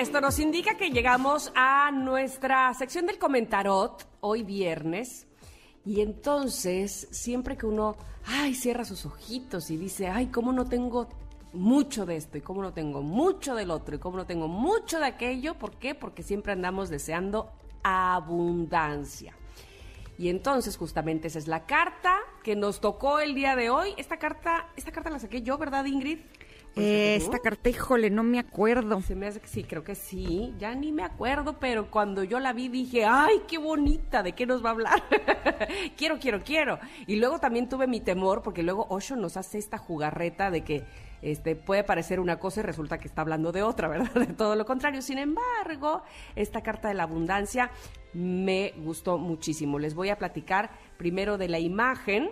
Esto nos indica que llegamos a nuestra sección del comentarot, hoy viernes. Y entonces, siempre que uno, ay, cierra sus ojitos y dice, ay, cómo no tengo mucho de esto y cómo no tengo mucho del otro y cómo no tengo mucho de aquello, ¿por qué? Porque siempre andamos deseando abundancia. Y entonces justamente esa es la carta que nos tocó el día de hoy. Esta carta, esta carta la saqué yo, ¿verdad, Ingrid? ¿O la Eh, esta carta, híjole, no me acuerdo. Se me hace que sí, creo que sí. Ya ni me acuerdo, pero cuando yo la vi dije, ¡ay, qué bonita! ¿De qué nos va a hablar? quiero, quiero, quiero. Y luego también tuve mi temor, porque luego Osho nos hace esta jugarreta de que este, puede parecer una cosa y resulta que está hablando de otra, ¿verdad? De todo lo contrario. Sin embargo, esta carta de la abundancia me gustó muchísimo. Les voy a platicar primero de la imagen.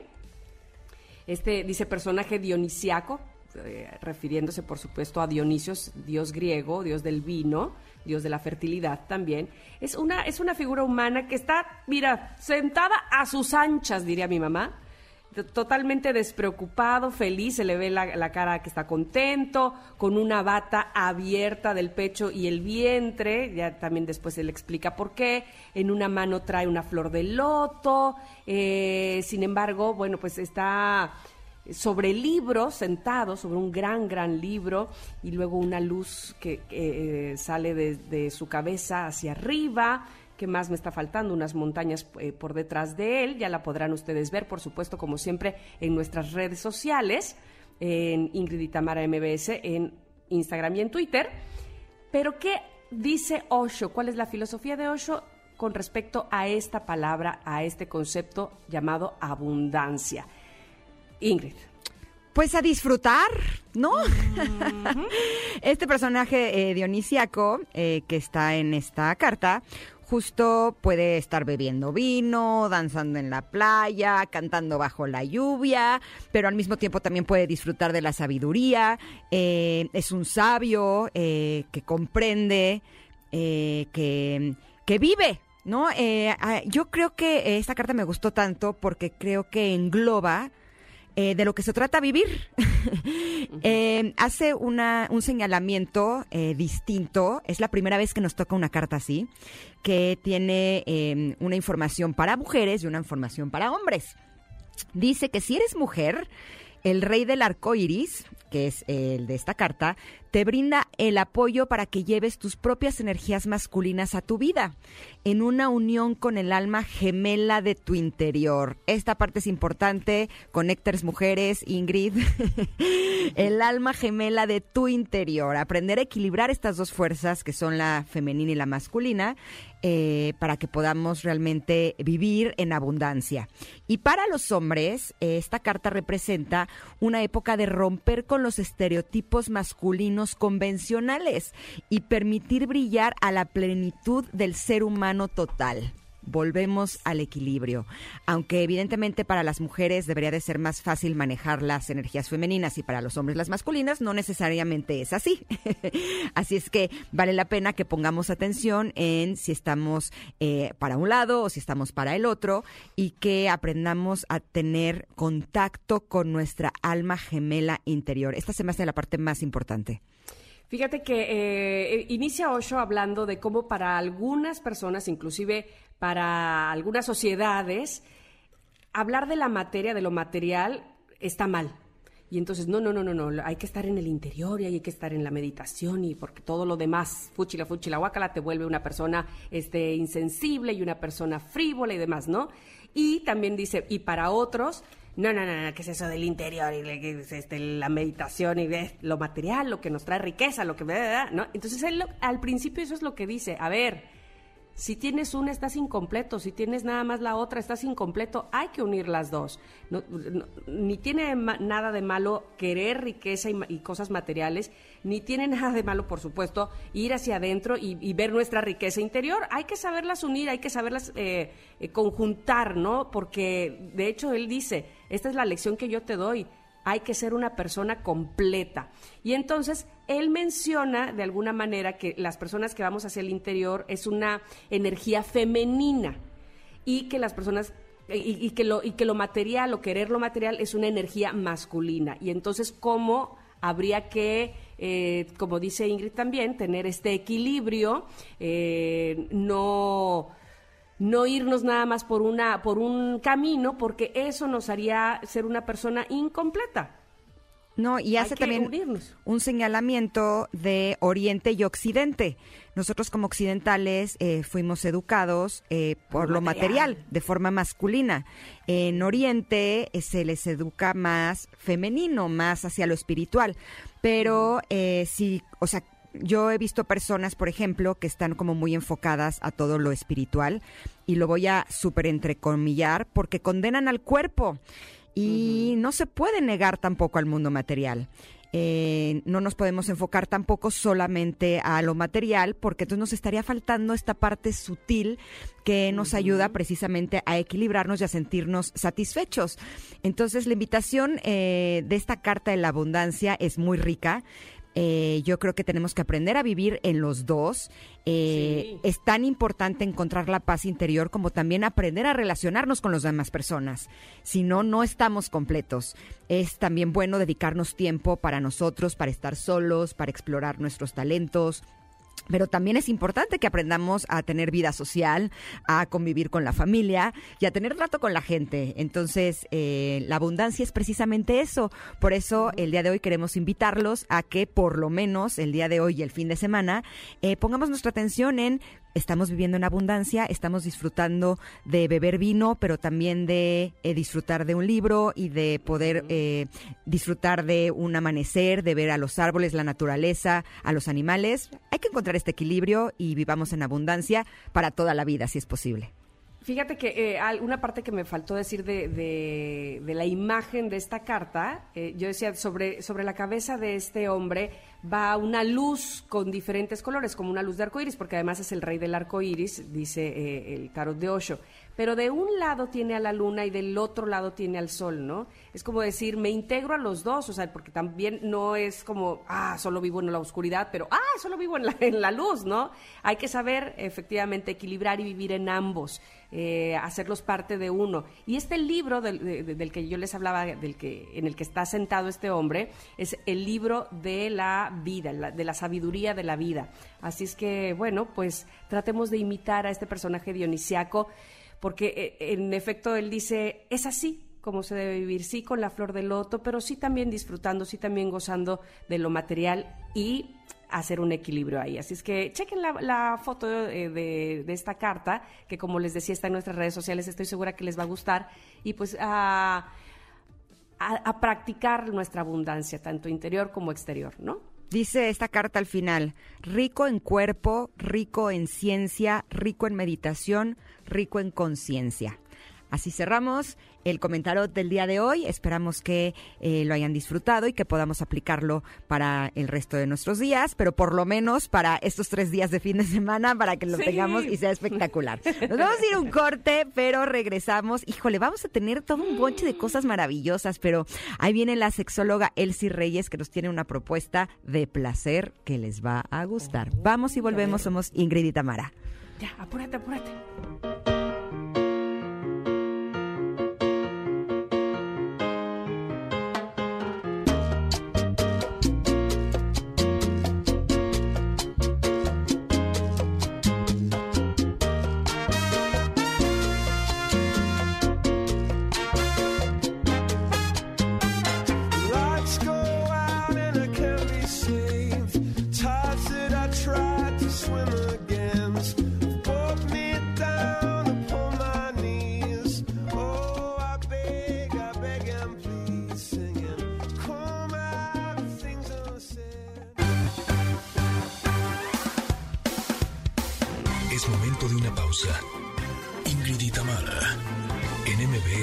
Este dice personaje dionisiaco, eh, refiriéndose por supuesto a Dionisio, dios griego, dios del vino, dios de la fertilidad también. Es una, es una figura humana que está, mira, sentada a sus anchas, diría mi mamá. Totalmente despreocupado, feliz, se le ve la, la cara que está contento, con una bata abierta del pecho y el vientre, ya también después él explica por qué, en una mano trae una flor de loto, eh, sin embargo, bueno, pues está sobre el libro, sentado sobre un gran, gran libro, y luego una luz que, eh, sale de, de su cabeza hacia arriba. ¿Qué más me está faltando? Unas montañas eh, por detrás de él. Ya la podrán ustedes ver, por supuesto, como siempre, en nuestras redes sociales, en Ingrid y Tamara MBS, en Instagram y en Twitter. Pero, ¿qué dice Osho? ¿Cuál es la filosofía de Osho con respecto a esta palabra, a este concepto llamado abundancia? Ingrid. Pues a disfrutar, ¿no? este personaje eh, dionisiaco eh, que está en esta carta justo puede estar bebiendo vino, danzando en la playa, cantando bajo la lluvia, pero al mismo tiempo también puede disfrutar de la sabiduría. eh, es un sabio eh, que comprende, que, que vive. ¿No? Ah, yo creo que esta carta me gustó tanto porque creo que engloba eh, de lo que se trata vivir. Eh, hace una, un señalamiento eh, distinto. Es la primera vez que nos toca una carta así, que tiene eh, una información para mujeres y una información para hombres. Dice que si eres mujer, el rey del arco iris, que es el de esta carta, te brinda el apoyo para que lleves tus propias energías masculinas a tu vida, en una unión con el alma gemela de tu interior. Esta parte es importante, conectores mujeres, Ingrid. el alma gemela de tu interior, aprender a equilibrar estas dos fuerzas que son la femenina y la masculina, eh, para que podamos realmente vivir en abundancia. Y para los hombres, eh, esta carta representa una época de romper con los estereotipos masculinos convencionales y permitir brillar a la plenitud del ser humano total. Volvemos al equilibrio. Aunque evidentemente para las mujeres debería de ser más fácil manejar las energías femeninas y para los hombres las masculinas, no necesariamente es así. así es que vale la pena que pongamos atención en si estamos eh, para un lado o si estamos para el otro y que aprendamos a tener contacto con nuestra alma gemela interior. Esta se me hace la parte más importante. Fíjate que eh, inicia Osho hablando de cómo para algunas personas, inclusive para algunas sociedades, hablar de la materia, de lo material, está mal. Y entonces, no, no, no, no, no, hay que estar en el interior y hay que estar en la meditación y porque todo lo demás, fuchila, fuchila, guácala, te vuelve una persona este, insensible y una persona frívola y demás, ¿no? Y también dice, y para otros, no, no, no, no, ¿qué es eso del interior y este, la meditación y lo material, lo que nos trae riqueza, lo que... ¿no? Entonces él al principio eso es lo que dice, a ver, Si tienes una, estás incompleto. Si tienes nada más la otra, estás incompleto. Hay que unir las dos. ni tiene nada de malo querer riqueza y, cosas materiales, ni tiene nada de malo, por supuesto, ir hacia adentro y, ver nuestra riqueza interior. Hay que saberlas unir, hay que saberlas eh, eh, conjuntar, ¿no? Porque, de hecho, él dice, esta es la lección que yo te doy hay que ser una persona completa. Y entonces él menciona de alguna manera que las personas que vamos hacia el interior es una energía femenina y que las personas y, que lo y que lo material o querer lo material es una energía masculina. Y entonces cómo habría que eh, como dice Ingrid también, tener este equilibrio, eh, no no irnos nada más por una por un camino porque eso nos haría ser una persona incompleta. No, y hace también un señalamiento de Oriente y Occidente. Nosotros como occidentales eh, fuimos educados eh, por lo material. de forma masculina. En Oriente eh, se les educa más femenino, más hacia lo espiritual. Pero sí, o sea, yo he visto personas, por ejemplo, que están como muy enfocadas a todo lo espiritual y lo voy a súper entrecomillar porque condenan al cuerpo y no se puede negar tampoco al mundo material. Eh, no nos podemos enfocar tampoco solamente a lo material, porque entonces nos estaría faltando esta parte sutil que nos ayuda precisamente a equilibrarnos y a sentirnos satisfechos. Entonces, la invitación eh, de esta carta de la abundancia es muy rica. Eh, yo creo que tenemos que aprender a vivir en los dos. Eh, es tan importante encontrar la paz interior como también aprender a relacionarnos con las demás personas. Si no, no estamos completos. Es también bueno dedicarnos tiempo para nosotros, para estar solos, para explorar nuestros talentos, pero también es importante que aprendamos a tener vida social, a convivir con la familia y a tener trato con la gente. Entonces, eh, la abundancia es precisamente eso. Por eso, el día de hoy queremos invitarlos a que, por lo menos, el día de hoy y el fin de semana, eh, pongamos nuestra atención en estamos viviendo en abundancia, estamos disfrutando de beber vino, pero también de eh, disfrutar de un libro y de poder eh, disfrutar de un amanecer, de ver a los árboles, la naturaleza, a los animales. Hay que encontrar este equilibrio y vivamos en abundancia para toda la vida, si es posible. Fíjate que eh, una parte que me faltó decir de, de, la imagen de esta carta, eh, yo decía, sobre, sobre la cabeza de este hombre va una luz con diferentes colores, como una luz de arco iris, porque además es el rey del arco iris, dice eh, el tarot de Osho. Pero de un lado tiene a la luna y del otro lado tiene al sol, ¿no? Es como decir, me integro a los dos, o sea, porque también no es como, ah, solo vivo en la oscuridad, pero, ah, solo vivo en la, en la luz, ¿no? Hay que saber efectivamente equilibrar y vivir en ambos. Eh, hacerlos parte de uno. Y este libro del, que yo les hablaba, del que, en el que está sentado este hombre, es el libro de la vida, de la sabiduría de la vida. Así es que, bueno, pues tratemos de imitar a este personaje dionisiaco, porque eh, en efecto él dice, es así, como se debe vivir, sí con la flor del loto, pero sí también disfrutando, sí también gozando de lo material y hacer un equilibrio ahí. Así es que chequen la, foto eh, de, esta carta, que como les decía está en nuestras redes sociales, estoy segura que les va a gustar, y pues a, a, practicar nuestra abundancia, tanto interior como exterior, ¿no? Dice esta carta al final, rico en cuerpo, rico en ciencia, rico en meditación, rico en conciencia. Así cerramos el comentario del día de hoy. Esperamos que eh, lo hayan disfrutado y que podamos aplicarlo para el resto de nuestros días, pero por lo menos para estos tres días de fin de semana, para que lo tengamos y sea espectacular. Nos vamos a ir un corte, pero regresamos. Híjole, vamos a tener todo un bonche de cosas maravillosas, pero ahí viene la sexóloga Elsie Reyes que nos tiene una propuesta de placer que les va a gustar. Vamos y volvemos. Somos Ingrid y Tamara. Ya, apúrate, apúrate.